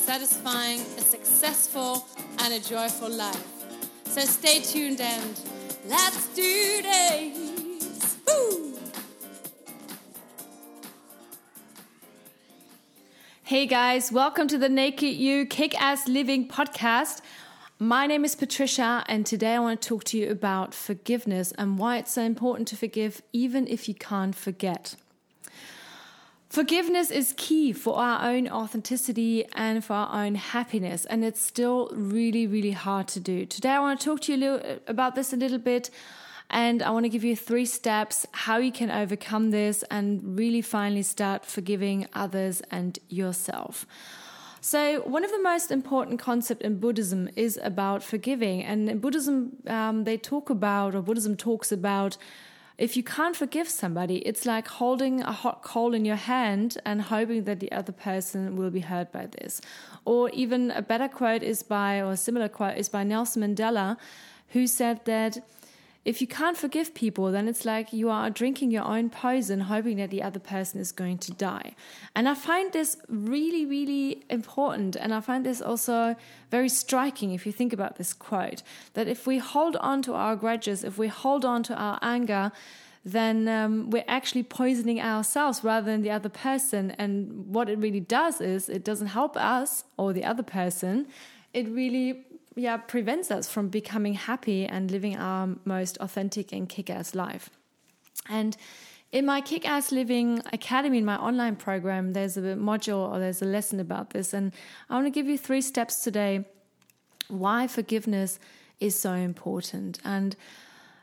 satisfying, a successful, and a joyful life. So stay tuned and let's do this! Woo! Hey guys, welcome to the Naked You Kick Ass Living podcast. My name is Patricia, and today I want to talk to you about forgiveness and why it's so important to forgive, even if you can't forget. Forgiveness is key for our own authenticity and for our own happiness, and it's still really, really hard to do. Today, I want to talk to you a little, about this a little bit, and I want to give you three steps how you can overcome this and really finally start forgiving others and yourself. So, one of the most important concepts in Buddhism is about forgiving, and in Buddhism, um, they talk about, or Buddhism talks about if you can't forgive somebody, it's like holding a hot coal in your hand and hoping that the other person will be hurt by this. Or even a better quote is by, or a similar quote is by Nelson Mandela, who said that if you can't forgive people, then it's like you are drinking your own poison, hoping that the other person is going to die. And I find this really, really important. And I find this also very striking if you think about this quote that if we hold on to our grudges, if we hold on to our anger, then um, we're actually poisoning ourselves rather than the other person. And what it really does is it doesn't help us or the other person. It really yeah prevents us from becoming happy and living our most authentic and kick-ass life. And in my kick ass living academy in my online program there's a module or there's a lesson about this. And i want to give you three steps today why forgiveness is so important. And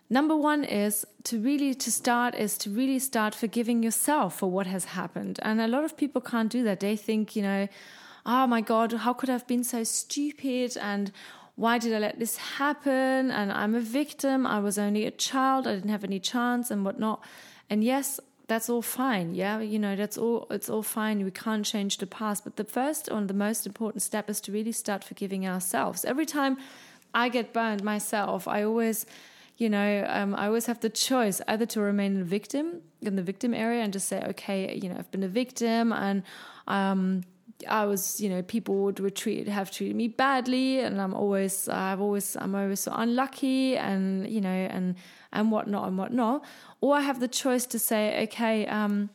number one is to really to start is to really start forgiving yourself for what has happened. And a lot of people can't do that. They think you know oh my god how could i have been so stupid? And why did I let this happen? And I'm a victim. I was only a child. I didn't have any chance and whatnot. And yes, that's all fine. Yeah, you know, that's all. It's all fine. We can't change the past. But the first and the most important step is to really start forgiving ourselves. Every time I get burned myself, I always you know, um, I always have the choice either to remain a victim in the victim area and just say, okay, you know, I've been a victim and um, I was, you know, people would retreat, have treated me badly, and I'm always, I've always, I'm always so unlucky, and you know, and and whatnot and whatnot. Or I have the choice to say, okay, um,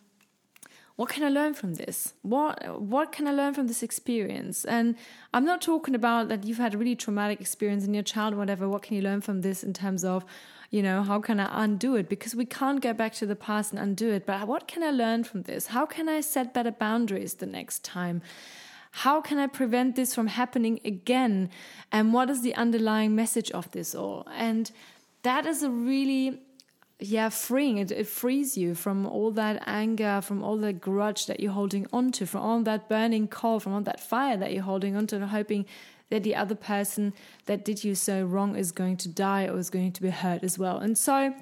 what can I learn from this? What what can I learn from this experience? And I'm not talking about that you've had a really traumatic experience in your child, whatever. What can you learn from this in terms of you know, how can I undo it? Because we can't go back to the past and undo it. But what can I learn from this? How can I set better boundaries the next time? How can I prevent this from happening again? And what is the underlying message of this all? And that is a really yeah freeing it, it frees you from all that anger from all the grudge that you're holding on to from all that burning coal from all that fire that you're holding on to and hoping that the other person that did you so wrong is going to die or is going to be hurt as well. And so,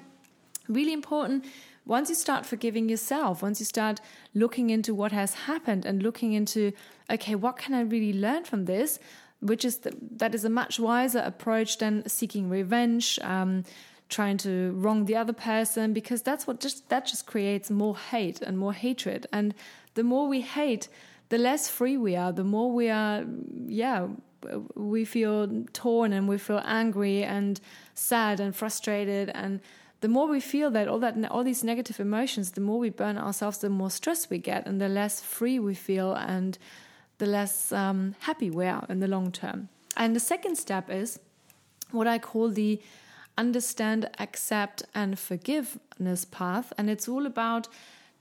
really important once you start forgiving yourself, once you start looking into what has happened and looking into, okay, what can I really learn from this? Which is the, that is a much wiser approach than seeking revenge, um, trying to wrong the other person, because that's what just that just creates more hate and more hatred. And the more we hate, the less free we are. The more we are, yeah, we feel torn and we feel angry and sad and frustrated. And the more we feel that all that all these negative emotions the more we burn ourselves the more stress we get and the less free we feel and the less um, happy we are in the long term. And the second step is what i call the understand accept and forgiveness path. And it's all about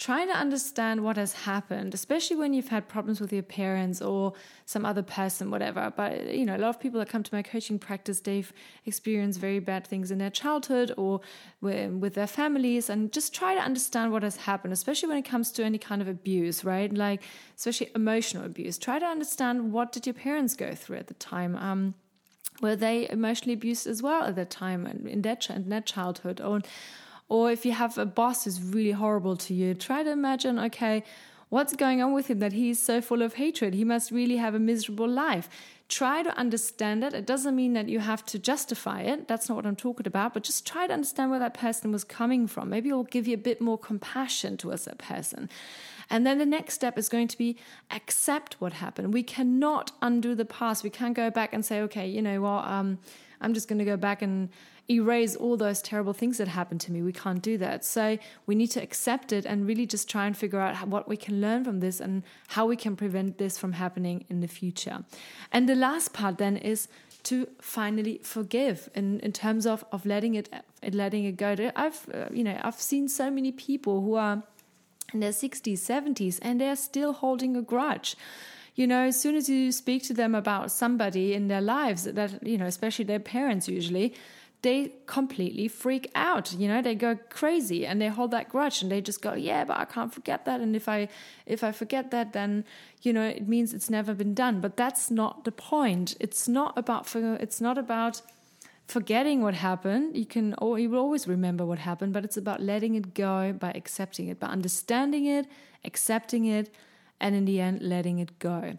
try to understand what has happened, especially when you've had problems with your parents or some other person, whatever. But, you know, a lot of people that come to my coaching practice, they've experienced very bad things in their childhood or with their families, and just try to understand what has happened, especially when it comes to any kind of abuse, right? Like, especially emotional abuse. Try to understand what did your parents go through at the time. Um, were they emotionally abused as well at that time in their, in their childhood? Or or if you have a boss who's really horrible to you, try to imagine, okay, what's going on with him that he's so full of hatred? He must really have a miserable life. Try to understand it. It doesn't mean that you have to justify it. That's not what I'm talking about, but just try to understand where that person was coming from. Maybe it will give you a bit more compassion towards that person. And then the next step is going to be accept what happened. We cannot undo the past. We can't go back and say, okay, you know what, um, I'm just going to go back and erase all those terrible things that happened to me. We can't do that. So we need to accept it and really just try and figure out what we can learn from this and how we can prevent this from happening in the future. And the last part then is to finally forgive in, in terms of, of letting it letting it go. I've uh, you know I've seen so many people who are in their 60s, 70s, and they're still holding a grudge you know, as soon as you speak to them about somebody in their lives that, you know, especially their parents usually, they completely freak out you know they go crazy and they hold that grudge and they just go yeah but i can't forget that. And if i if i forget that then you know it means it's never been done. But that's not the point. It's not about it's not about forgetting what happened. You can or you will always remember what happened but it's about letting it go by accepting it by understanding it accepting it and in the end letting it go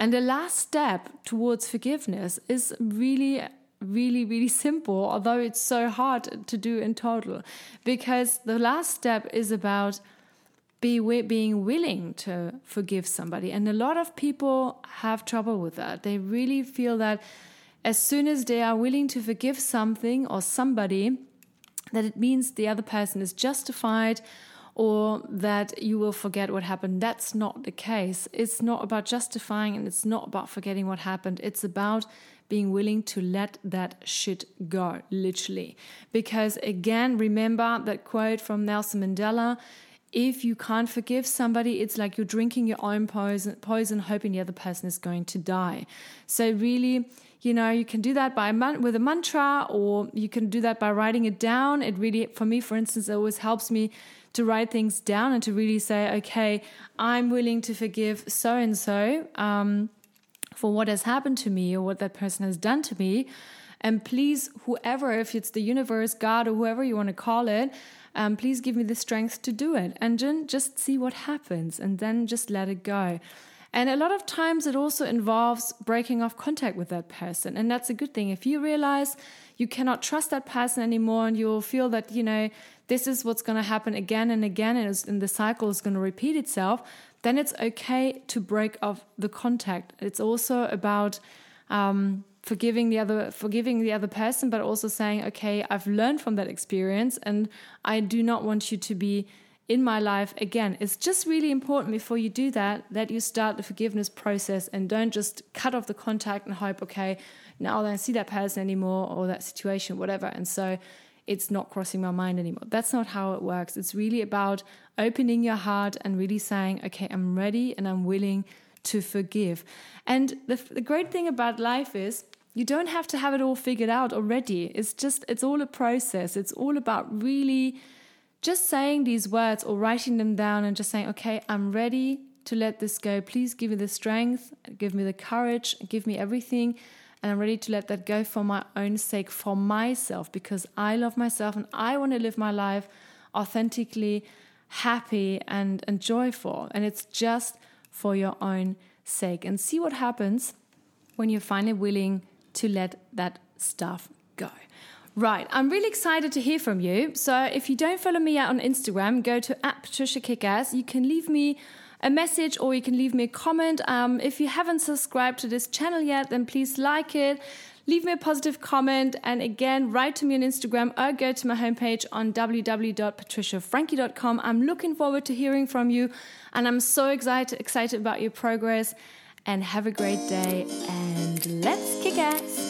and the last step towards forgiveness is really really, really simple, although it's so hard to do in total. Because the last step is about be, being willing to forgive somebody. And a lot of people have trouble with that. They really feel that as soon as they are willing to forgive something or somebody, that it means the other person is justified or that you will forget what happened. That's not the case. It's not about justifying and it's not about forgetting what happened. It's about being willing to let that shit go, literally. Because again, remember that quote from Nelson Mandela if you can't forgive somebody, it's like you're drinking your own poison, poison hoping the other person is going to die. So, really, you know, you can do that by with a mantra, or you can do that by writing it down. It really, for me, for instance, it always helps me to write things down and to really say, okay, I'm willing to forgive so and so for what has happened to me or what that person has done to me. And please, whoever, if it's the universe, God, or whoever you want to call it, um, please give me the strength to do it. And then just see what happens and then just let it go. And a lot of times it also involves breaking off contact with that person. And that's a good thing. If you realize you cannot trust that person anymore and you'll feel that, you know, this is what's going to happen again and again and the cycle is going to repeat itself, then it's okay to break off the contact. It's also about um, forgiving the other forgiving the other person, but also saying, okay, I've learned from that experience, and I do not want you to be in my life again. It's just really important before you do that that you start the forgiveness process and don't just cut off the contact and hope, okay, now I don't see that person anymore or that situation, whatever. And so it's not crossing my mind anymore. That's not how it works. It's really about opening your heart and really saying, okay, I'm ready and I'm willing to forgive. And the, the great thing about life is you don't have to have it all figured out already. It's just, it's all a process. It's all about really just saying these words or writing them down and just saying, okay, I'm ready to let this go. Please give me the strength, give me the courage, give me everything. And I'm ready to let that go for my own sake, for myself, because I love myself and I want to live my life authentically happy and, and joyful. And it's just for your own sake. And see what happens when you're finally willing to let that stuff go. Right, I'm really excited to hear from you. So if you don't follow me out on Instagram, go to at Patricia Kickass. You can leave me a message or you can leave me a comment. Um, if you haven't subscribed to this channel yet, then please like it, leave me a positive comment, and again, write to me on Instagram or go to my homepage on www.patriciafranklin.com. I'm looking forward to hearing from you, and I'm so excited excited about your progress. And have a great day, and let's kick ass!